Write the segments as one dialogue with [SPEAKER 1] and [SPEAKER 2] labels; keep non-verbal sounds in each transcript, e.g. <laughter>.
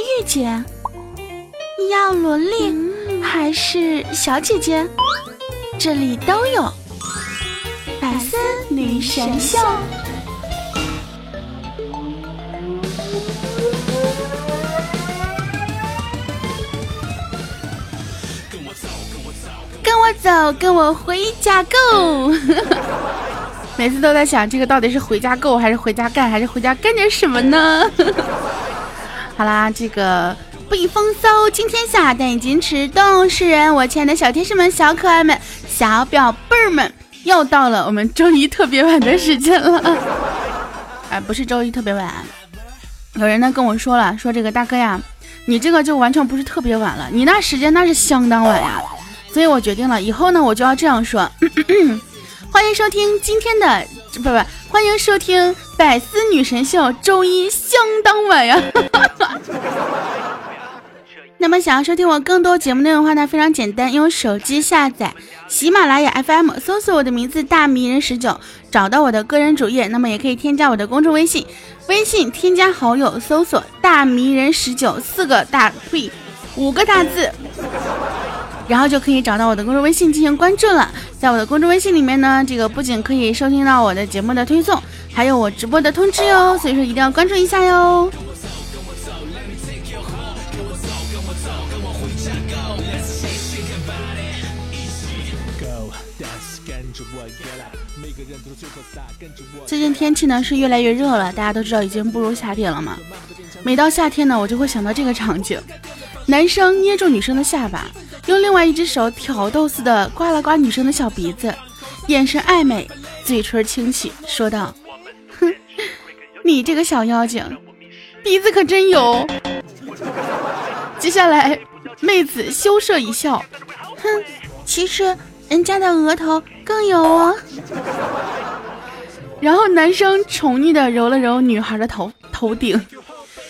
[SPEAKER 1] 御姐？你要萝莉还是小姐姐？这里都有。百思女神秀。跟我走，跟我回家，Go！<laughs> 每次都在想，这个到底是回家 Go 还是回家干，还是回家干点什么呢？好啦，这个不以风骚惊天下，但以矜持动世人。我亲爱的小天使们、小可爱们、小表贝儿们，又到了我们周一特别晚的时间了。<laughs> 哎，不是周一特别晚，有人呢跟我说了，说这个大哥呀，你这个就完全不是特别晚了，你那时间那是相当晚呀。所以我决定了，以后呢，我就要这样说。<coughs> 欢迎收听今天的，不不，欢迎收听百思女神秀，周一相当晚呀。<laughs> 那么想要收听我更多节目内容的话呢，非常简单，用手机下载喜马拉雅 FM，搜索我的名字大迷人十九，找到我的个人主页。那么也可以添加我的公众微信，微信添加好友，搜索大迷人十九四个大呸五个大字。然后就可以找到我的公众微信进行关注了。在我的公众微信里面呢，这个不仅可以收听到我的节目的推送，还有我直播的通知哟。所以说一定要关注一下哟。最近天气呢是越来越热了，大家都知道已经步入夏天了嘛。每到夏天呢，我就会想到这个场景：男生捏住女生的下巴。用另外一只手挑逗似的刮了刮女生的小鼻子，眼神暧昧，嘴唇轻启，说道：“哼，你这个小妖精，鼻子可真油。”接下来，妹子羞涩一笑，哼，其实人家的额头更油哦。然后男生宠溺的揉了揉女孩的头头顶，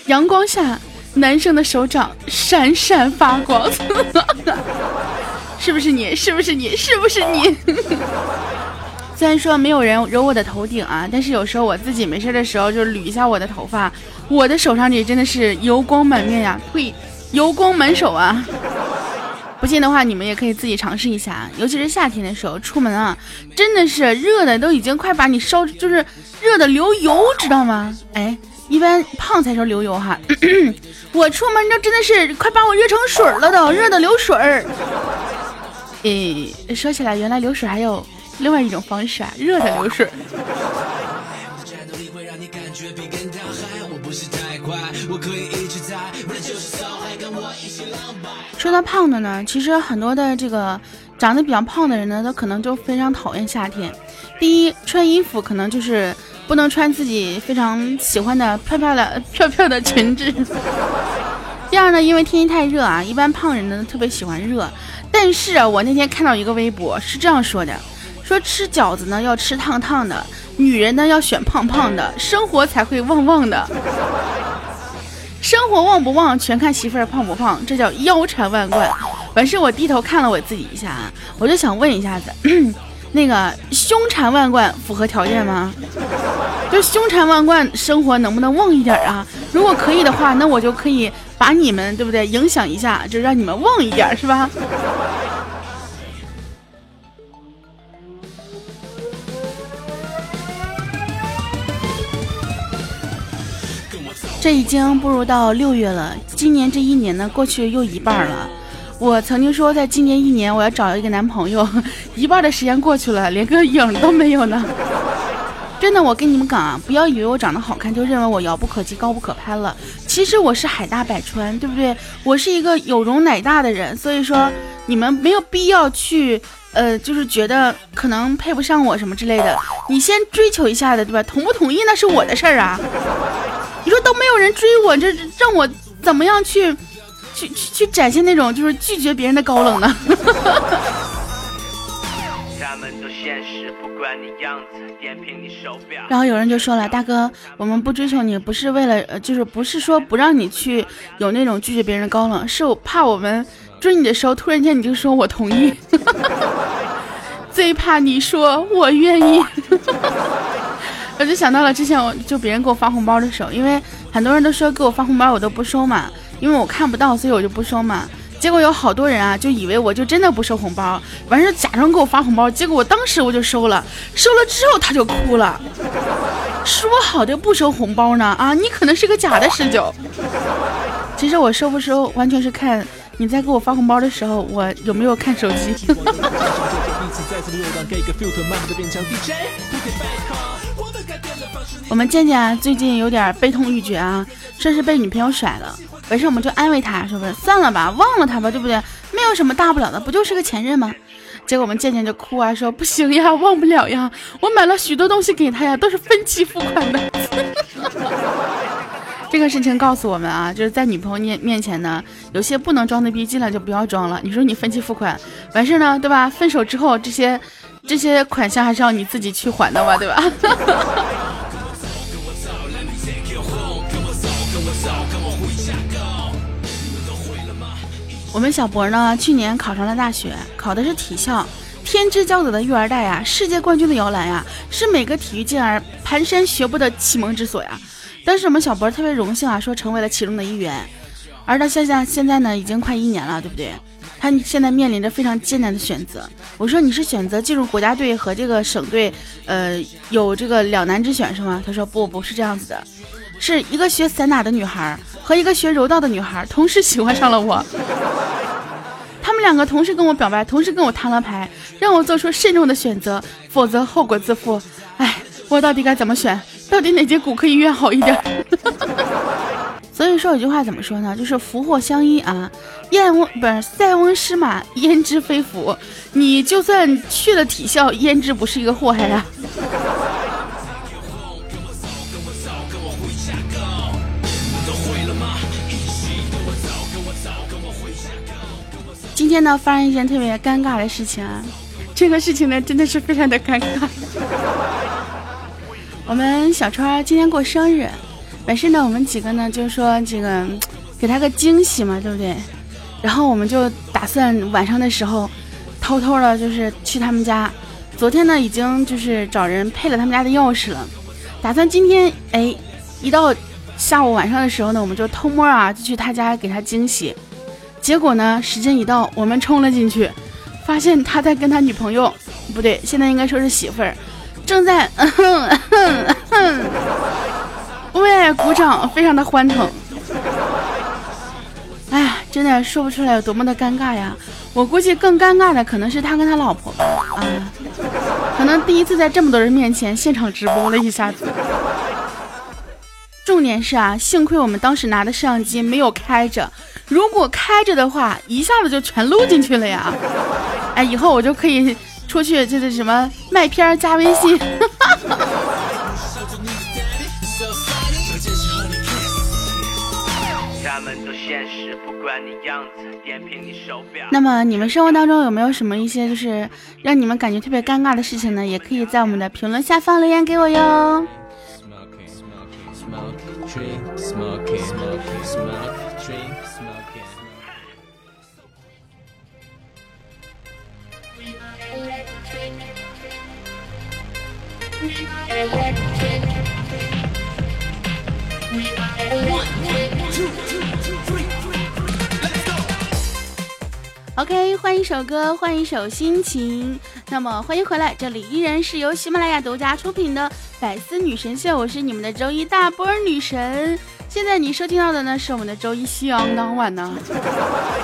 [SPEAKER 1] 阳光下。男生的手掌闪闪发光，<laughs> 是不是你？是不是你？是不是你？<laughs> 虽然说没有人揉我的头顶啊，但是有时候我自己没事的时候就捋一下我的头发，我的手上也真的是油光满面呀，呸，油光满手啊！不信的话，你们也可以自己尝试一下，尤其是夏天的时候出门啊，真的是热的都已经快把你烧，就是热的流油，知道吗？哎。一般胖才说流油哈，<clears throat> 我出门这真的是快把我热成水了都，热的流水儿。诶，说起来，原来流水还有另外一种方式啊，热的流水。说到胖的呢，其实很多的这个长得比较胖的人呢，他可能就非常讨厌夏天。第一，穿衣服可能就是。不能穿自己非常喜欢的漂漂的漂漂的裙子。第二呢，因为天气太热啊，一般胖人呢特别喜欢热。但是啊，我那天看到一个微博是这样说的：说吃饺子呢要吃烫烫的，女人呢要选胖胖的，生活才会旺旺的。生活旺不旺全看媳妇儿胖不胖，这叫腰缠万贯。完事我低头看了我自己一下啊，我就想问一下子。<clears throat> 那个胸缠万贯符合条件吗？就胸缠万贯，生活能不能旺一点啊？如果可以的话，那我就可以把你们，对不对？影响一下，就让你们旺一点，是吧？这已经步入到六月了，今年这一年呢，过去又一半了。我曾经说，在今年一年我要找一个男朋友，<laughs> 一半的时间过去了，连个影都没有呢。真的，我跟你们讲啊，不要以为我长得好看就认为我遥不可及、高不可攀了。其实我是海纳百川，对不对？我是一个有容乃大的人，所以说你们没有必要去，呃，就是觉得可能配不上我什么之类的。你先追求一下的，对吧？同不同意那是我的事儿啊。你说都没有人追我，这让我怎么样去？去去去展现那种就是拒绝别人的高冷呢。然后有人就说了，大哥，我们不追求你，不是为了，呃，就是不是说不让你去有那种拒绝别人的高冷，是我怕我们追你的时候，突然间你就说我同意，<laughs> 最怕你说我愿意。我就想到了之前我就别人给我发红包的时候，因为很多人都说给我发红包我都不收嘛。因为我看不到，所以我就不收嘛。结果有好多人啊，就以为我就真的不收红包，完事假装给我发红包。结果我当时我就收了，收了之后他就哭了，说好的不收红包呢？啊，你可能是个假的十九。其实我收不收，完全是看你在给我发红包的时候，我有没有看手机。<laughs> 我们健健，最近有点悲痛欲绝啊，说是被女朋友甩了。没事，我们就安慰他，说不是算了吧，忘了他吧，对不对？没有什么大不了的，不就是个前任吗？结果我们渐渐就哭啊，说不行呀，忘不了呀，我买了许多东西给他呀，都是分期付款的。<laughs> 这个事情告诉我们啊，就是在女朋友面面前呢，有些不能装的逼，尽量就不要装了。你说你分期付款完事呢，对吧？分手之后这些这些款项还是要你自己去还的吧，对吧？<laughs> 我们小博呢，去年考上了大学，考的是体校，天之骄子的育儿袋呀，世界冠军的摇篮呀，是每个体育健儿蹒跚学步的启蒙之所呀。当时我们小博特别荣幸啊，说成为了其中的一员。而到现在，现在呢，已经快一年了，对不对？他现在面临着非常艰难的选择。我说你是选择进入国家队和这个省队，呃，有这个两难之选是吗？他说不，不是这样子的，是一个学散打的女孩和一个学柔道的女孩同时喜欢上了我。<laughs> 他们两个同时跟我表白，同时跟我摊了牌，让我做出慎重的选择，否则后果自负。哎，我到底该怎么选？到底哪节骨科医院好一点？<laughs> 所以说有句话怎么说呢？就是福祸相依啊，燕翁不是塞翁失马焉知非福？你就算去了体校，焉知不是一个祸害啊？今天呢，发生一件特别尴尬的事情啊！这个事情呢，真的是非常的尴尬。我们小川今天过生日，本身呢，我们几个呢，就是说这个给他个惊喜嘛，对不对？然后我们就打算晚上的时候偷偷的，就是去他们家。昨天呢，已经就是找人配了他们家的钥匙了，打算今天哎，一到下午晚上的时候呢，我们就偷摸啊，就去他家给他惊喜。结果呢？时间一到，我们冲了进去，发现他在跟他女朋友，不对，现在应该说是媳妇儿，正在 <laughs> 为爱鼓掌，非常的欢腾。哎呀，真的说不出来有多么的尴尬呀！我估计更尴尬的可能是他跟他老婆吧，啊，可能第一次在这么多人面前现场直播了一下子。重点是啊，幸亏我们当时拿的摄像机没有开着。如果开着的话，一下子就全录进去了呀！哎，以后我就可以出去，就是什么卖片加微信。那么你们生活当中有没有什么一些就是让你们感觉特别尴尬的事情呢？也可以在我们的评论下方留言给我哟。OK，换一首歌，换一首心情。那么欢迎回来，这里依然是由喜马拉雅独家出品的《百思女神秀》，我是你们的周一大波女神。现在你收听到的呢，是我们的周一相当晚呢。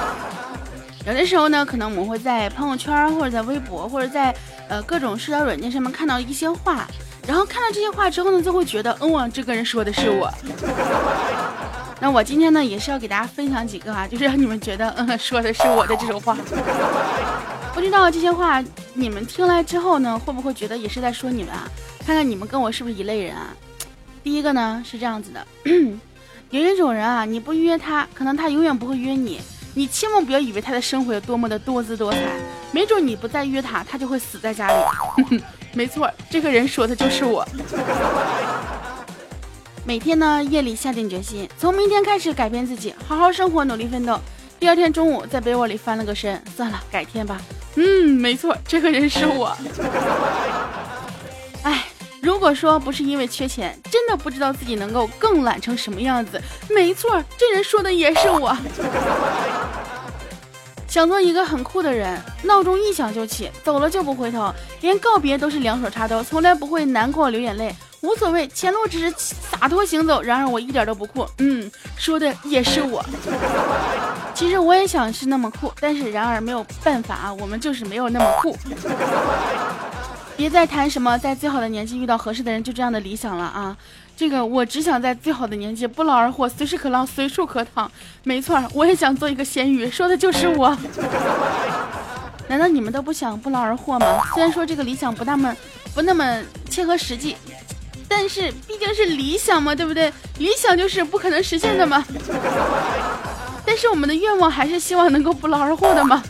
[SPEAKER 1] <laughs> 有的时候呢，可能我们会在朋友圈或者在微博或者在呃各种社交软件上面看到一些话，然后看到这些话之后呢，就会觉得，嗯，这个人说的是我。那我今天呢，也是要给大家分享几个啊，<laughs> 就是让你们觉得，嗯，说的是我的这种话。<laughs> 不知道这些话你们听来之后呢，会不会觉得也是在说你们啊？看看你们跟我是不是一类人啊？第一个呢是这样子的，<coughs> 有一种人啊，你不约他，可能他永远不会约你。你千万不要以为他的生活有多么的多姿多彩，没准你不再约他，他就会死在家里。<laughs> 没错，这个人说的就是我。每天呢，夜里下定决心，从明天开始改变自己，好好生活，努力奋斗。第二天中午在被窝里翻了个身，算了，改天吧。嗯，没错，这个人是我。<laughs> 哎。如果说不是因为缺钱，真的不知道自己能够更懒成什么样子。没错，这人说的也是我。<laughs> 想做一个很酷的人，闹钟一响就起，走了就不回头，连告别都是两手插兜，从来不会难过流眼泪，无所谓，前路只是洒脱行走。然而我一点都不酷，嗯，说的也是我。其实我也想是那么酷，但是然而没有办法啊，我们就是没有那么酷。别再谈什么在最好的年纪遇到合适的人，就这样的理想了啊。这个我只想在最好的年纪不劳而获，随时可浪，随处可躺。没错，我也想做一个咸鱼，说的就是我。<laughs> 难道你们都不想不劳而获吗？虽然说这个理想不那么不那么切合实际，但是毕竟是理想嘛，对不对？理想就是不可能实现的嘛。但是我们的愿望还是希望能够不劳而获的嘛。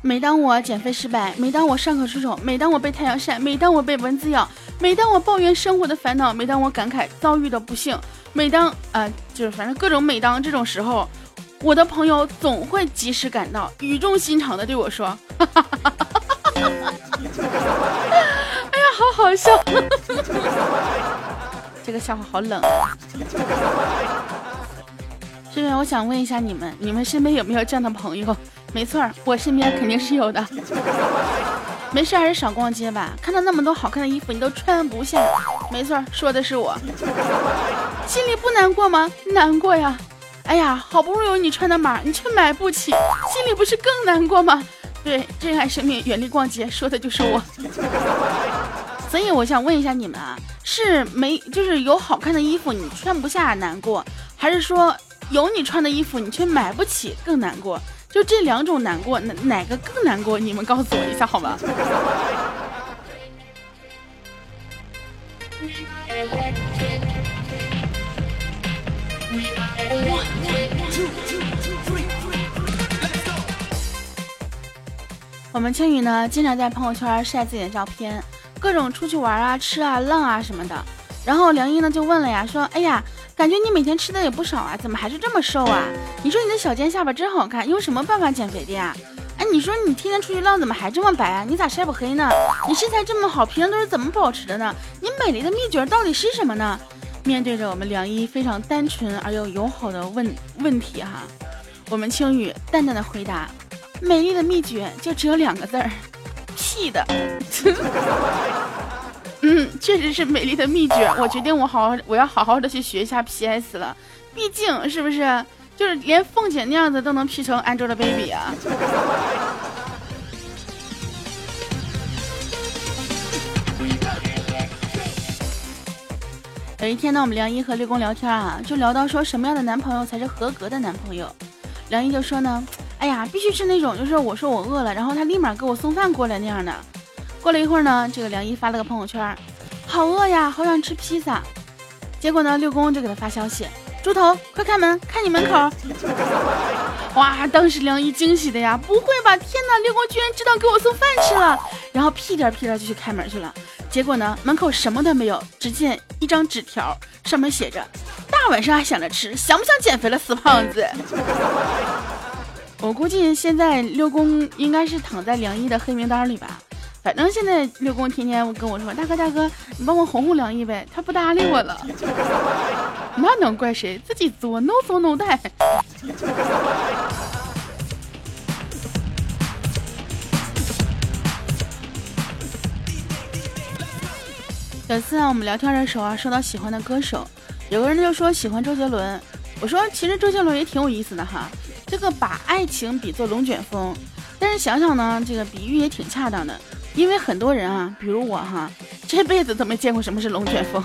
[SPEAKER 1] 每当我减肥失败，每当我上课出丑，每当我被太阳晒，每当我被蚊子咬，每当我抱怨生活的烦恼，每当我感慨遭遇的不幸，每当呃，就是反正各种每当这种时候，我的朋友总会及时赶到，语重心长的对我说：“哎呀，笑！” <laughs> 这个笑话好冷。这边我想问一下你们，你们身边有没有这样的朋友？没错，我身边肯定是有的。没事还是少逛街吧，看到那么多好看的衣服，你都穿不下。没错，说的是我。心里不难过吗？难过呀。哎呀，好不容易有你穿的码，你却买不起，心里不是更难过吗？对，珍爱生命，远离逛街，说的就是我。所以我想问一下你们啊，是没就是有好看的衣服你穿不下难过，还是说有你穿的衣服你却买不起更难过？就这两种难过，哪哪个更难过？你们告诉我一下好吗？我们青雨呢，经常在朋友圈晒自己的照片，各种出去玩啊、吃啊、浪啊什么的。然后梁一呢就问了呀，说：“哎呀。”感觉你每天吃的也不少啊，怎么还是这么瘦啊？你说你的小尖下巴真好看，用什么办法减肥的呀？哎，你说你天天出去浪，怎么还这么白啊？你咋晒不黑呢？你身材这么好，平常都是怎么保持的呢？你美丽的秘诀到底是什么呢？面对着我们梁一非常单纯而又友好的问问题哈，我们青雨淡淡的回答：美丽的秘诀就只有两个字儿，P 的。<laughs> 嗯，确实是美丽的秘诀。我决定，我好好，我要好好的去学一下 PS 了。毕竟，是不是就是连凤姐那样子都能 P 成 Angelababy 啊？有一天呢，我们梁一和六公聊天啊，就聊到说什么样的男朋友才是合格的男朋友。梁一就说呢，哎呀，必须是那种，就是我说我饿了，然后他立马给我送饭过来那样的。过了一会儿呢，这个梁一发了个朋友圈，好饿呀，好想吃披萨。结果呢，六公就给他发消息，猪头，快开门，看你门口。哇，当时梁一惊喜的呀，不会吧，天哪，六公居然知道给我送饭吃了。然后屁颠屁颠就去开门去了。结果呢，门口什么都没有，只见一张纸条，上面写着，大晚上还想着吃，想不想减肥了，死胖子？我估计现在六公应该是躺在梁毅的黑名单里吧。反正现在六公天天跟我说：“大哥大哥，你帮我哄哄梁毅呗。”他不搭理我了，<laughs> 那能怪谁？自己作，no 作 no 带。有一次啊，我们聊天的时候啊，说到喜欢的歌手，有个人就说喜欢周杰伦。我说其实周杰伦也挺有意思的哈，这个把爱情比作龙卷风，但是想想呢，这个比喻也挺恰当的。因为很多人啊，比如我哈，<laughs> 这辈子都没见过什么是龙卷风。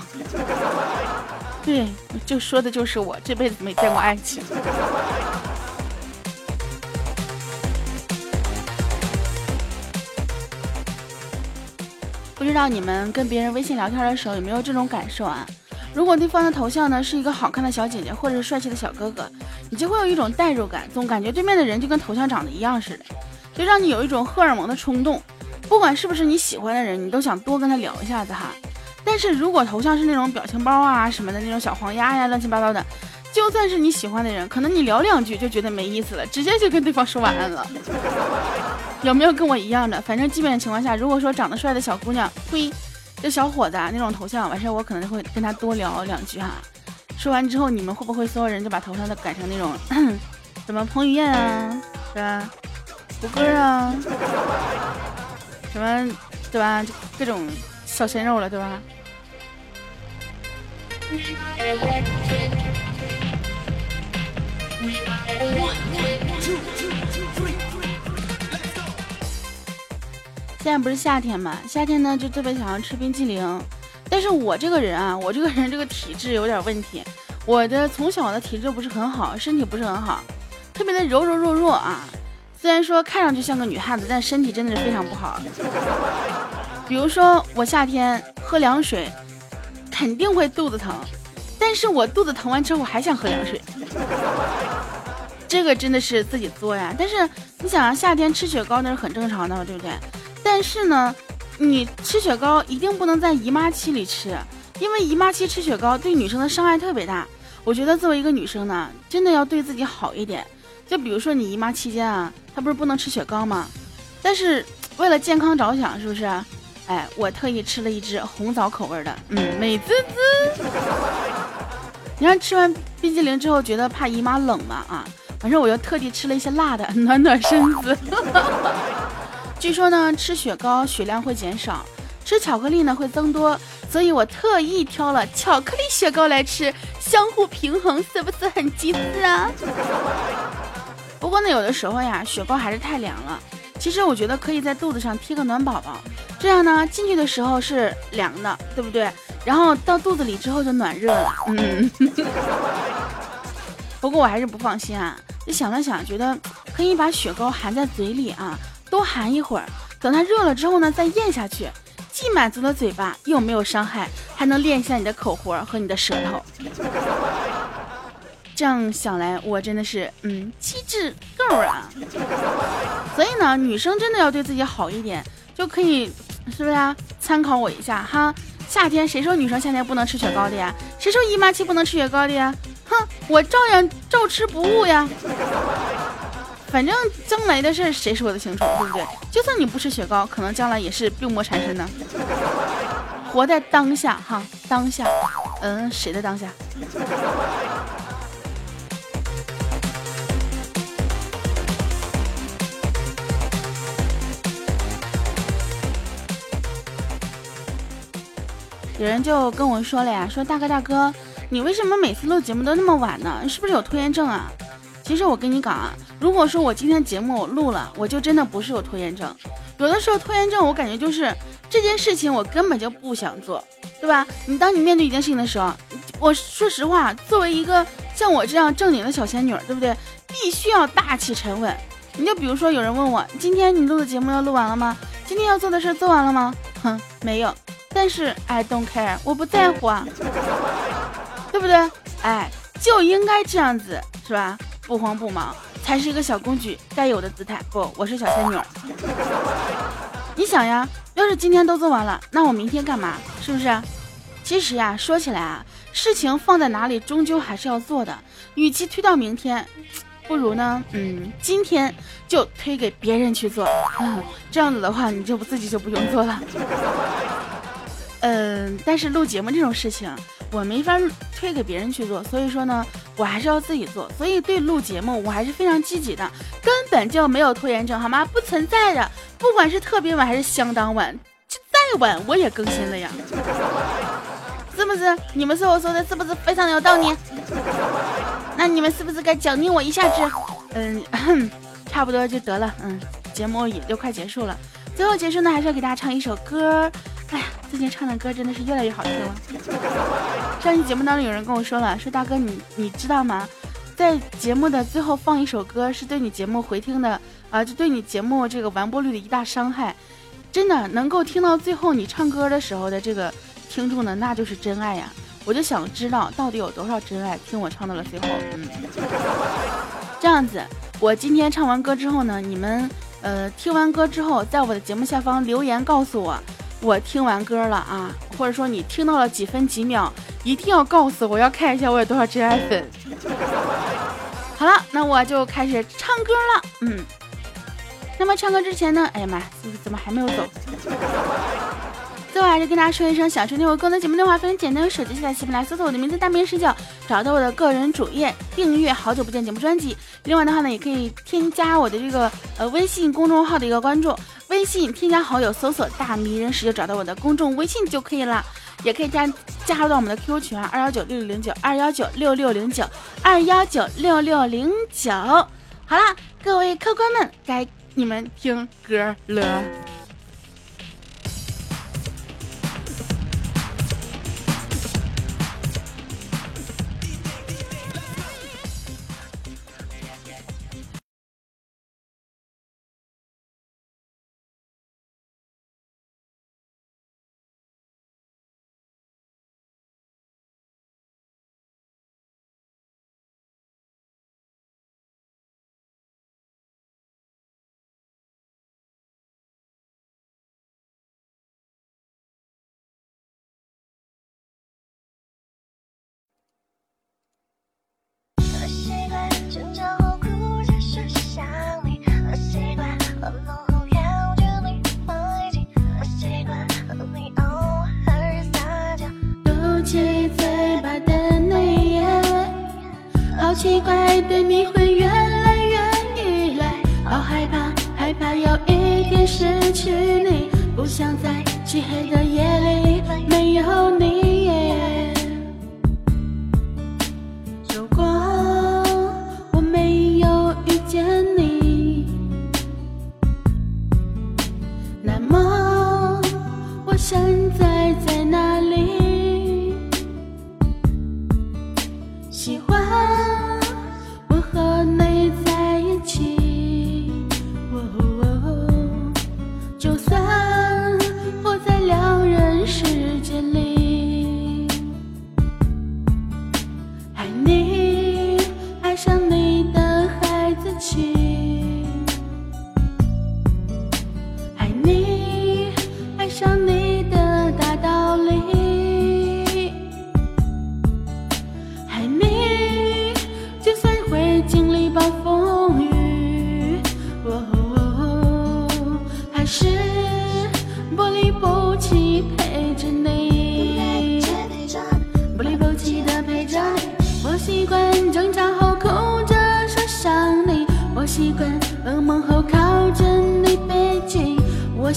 [SPEAKER 1] <laughs> 对，就说的就是我这辈子没见过爱情。不知道你们跟别人微信聊天的时候有没有这种感受啊？如果对方的头像呢是一个好看的小姐姐或者是帅气的小哥哥，你就会有一种代入感，总感觉对面的人就跟头像长得一样似的，就让你有一种荷尔蒙的冲动。不管是不是你喜欢的人，你都想多跟他聊一下子哈。但是如果头像是那种表情包啊什么的那种小黄鸭呀，乱七八糟的，就算是你喜欢的人，可能你聊两句就觉得没意思了，直接就跟对方说晚安了。有没有跟我一样的？反正基本情况下，如果说长得帅的小姑娘，呸，这小伙子啊那种头像，完事我可能会跟他多聊两句哈。说完之后，你们会不会所有人就把头像都改成那种 <clears throat> 什么彭于晏啊，是吧？胡歌啊，什么对吧？就各种小鲜肉了，对吧？现在不是夏天嘛？夏天呢就特别想要吃冰激凌，但是我这个人啊，我这个人这个体质有点问题，我的从小的体质不是很好，身体不是很好，特别的柔柔弱弱啊。虽然说看上去像个女汉子，但身体真的是非常不好。比如说我夏天喝凉水，肯定会肚子疼，但是我肚子疼完之后我还想喝凉水，这个真的是自己作呀。但是你想啊，夏天吃雪糕那是很正常的，对不对？但是呢，你吃雪糕一定不能在姨妈期里吃，因为姨妈期吃雪糕对女生的伤害特别大。我觉得作为一个女生呢，真的要对自己好一点。就比如说你姨妈期间啊，她不是不能吃雪糕吗？但是为了健康着想，是不是？哎，我特意吃了一支红枣口味的，嗯，美滋滋。你看吃完冰激凌之后，觉得怕姨妈冷嘛啊，反正我又特地吃了一些辣的，暖暖身子。据说呢，吃雪糕血量会减少，吃巧克力呢会增多，所以我特意挑了巧克力雪糕来吃，相互平衡，是不是很机智啊？不过呢，有的时候呀，雪糕还是太凉了。其实我觉得可以在肚子上贴个暖宝宝，这样呢，进去的时候是凉的，对不对？然后到肚子里之后就暖热了。嗯。<laughs> 不过我还是不放心啊，就想了想，觉得可以把雪糕含在嘴里啊。多含一会儿，等它热了之后呢，再咽下去，既满足了嘴巴，又没有伤害，还能练一下你的口活和你的舌头。这样想来，我真的是嗯，机智够啊！所以呢，女生真的要对自己好一点，就可以，是不是啊？参考我一下哈。夏天谁说女生夏天不能吃雪糕的呀？谁说姨妈期不能吃雪糕的呀？哼，我照样照吃不误呀。反正将来的事谁说的清楚，对不对？就算你不吃雪糕，可能将来也是病魔缠身呢。活在当下，哈，当下，嗯，谁的当下？有人就跟我说了呀，说大哥大哥，你为什么每次录节目都那么晚呢？是不是有拖延症啊？其实我跟你讲啊，如果说我今天节目我录了，我就真的不是有拖延症。有的时候拖延症，我感觉就是这件事情我根本就不想做，对吧？你当你面对一件事情的时候，我说实话，作为一个像我这样正经的小仙女，对不对？必须要大气沉稳。你就比如说有人问我，今天你录的节目要录完了吗？今天要做的事做完了吗？哼，没有。但是 I don't care，我不在乎啊，对不对？哎，就应该这样子，是吧？不慌不忙才是一个小公举该有的姿态。不，我是小仙女。你想呀，要是今天都做完了，那我明天干嘛？是不是？其实呀，说起来啊，事情放在哪里，终究还是要做的。与其推到明天，不如呢，嗯，今天就推给别人去做。这样子的话，你就不自己就不用做了。嗯，但是录节目这种事情。我没法推给别人去做，所以说呢，我还是要自己做。所以对录节目，我还是非常积极的，根本就没有拖延症，好吗？不存在的，不管是特别晚还是相当晚，就再晚我也更新了呀，是不是？你们说我说的是不是非常的有道理？那你们是不是该奖励我一下子？嗯，差不多就得了。嗯，节目也就快结束了，最后结束呢，还是要给大家唱一首歌。哎呀，最近唱的歌真的是越来越好听了。上期节目当中有人跟我说了，说大哥你你知道吗？在节目的最后放一首歌，是对你节目回听的啊，就对你节目这个完播率的一大伤害。真的能够听到最后你唱歌的时候的这个听众呢，那就是真爱呀！我就想知道到底有多少真爱听我唱到了最后。嗯，这样子，我今天唱完歌之后呢，你们呃听完歌之后，在我的节目下方留言告诉我。我听完歌了啊，或者说你听到了几分几秒，一定要告诉我，要看一下我有多少真爱粉。好了，那我就开始唱歌了。嗯，那么唱歌之前呢？哎呀妈，怎么还没有走？最后还是跟大家说一声，想收听我更多节目的话，非常简单，用手机下载喜马拉雅，搜索我的名字大明视角，找到我的个人主页，订阅《好久不见》节目专辑。另外的话呢，也可以添加我的这个呃微信公众号的一个关注，微信添加好友，搜索“大迷人时”就找到我的公众微信就可以了。也可以加加入到我们的 QQ 群啊，二幺九六六零九二幺九六六零九二幺九六六零九。好啦，各位客官们，该你们听歌了。奇怪，的你会越来越依赖，好害怕，害怕有一天失去你，不想在漆黑的夜里没有你。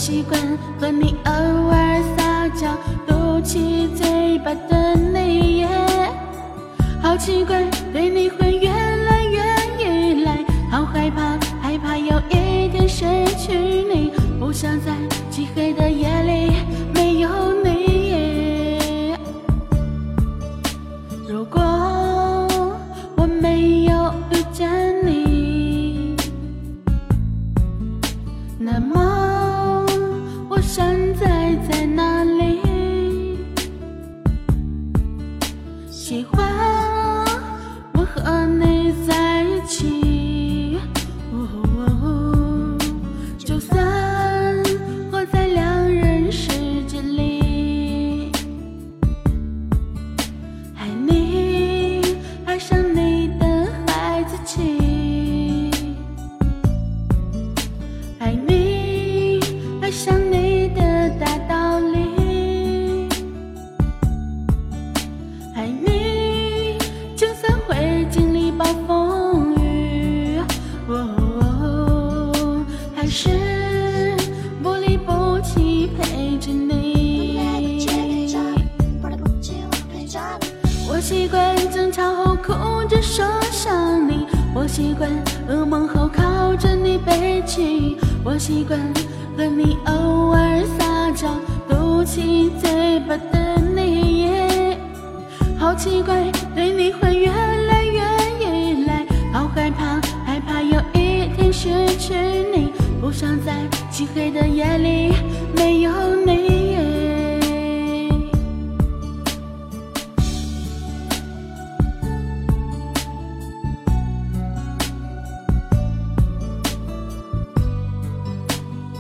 [SPEAKER 1] 习惯和你偶尔撒娇嘟起嘴巴的你，好奇怪，对你会越来越依赖，好害怕，害怕有一天失去你，不想在漆黑的夜里没有你。如果我没有遇见你。那么，是不离不弃陪着你。我习惯争吵后哭着说想你，我习惯噩梦后靠着你背起，我习惯和你偶尔撒娇嘟起嘴巴的你，好奇怪，对你会越来越依赖，好害怕，害怕有一天失去你，就像在漆黑的夜里，没有你。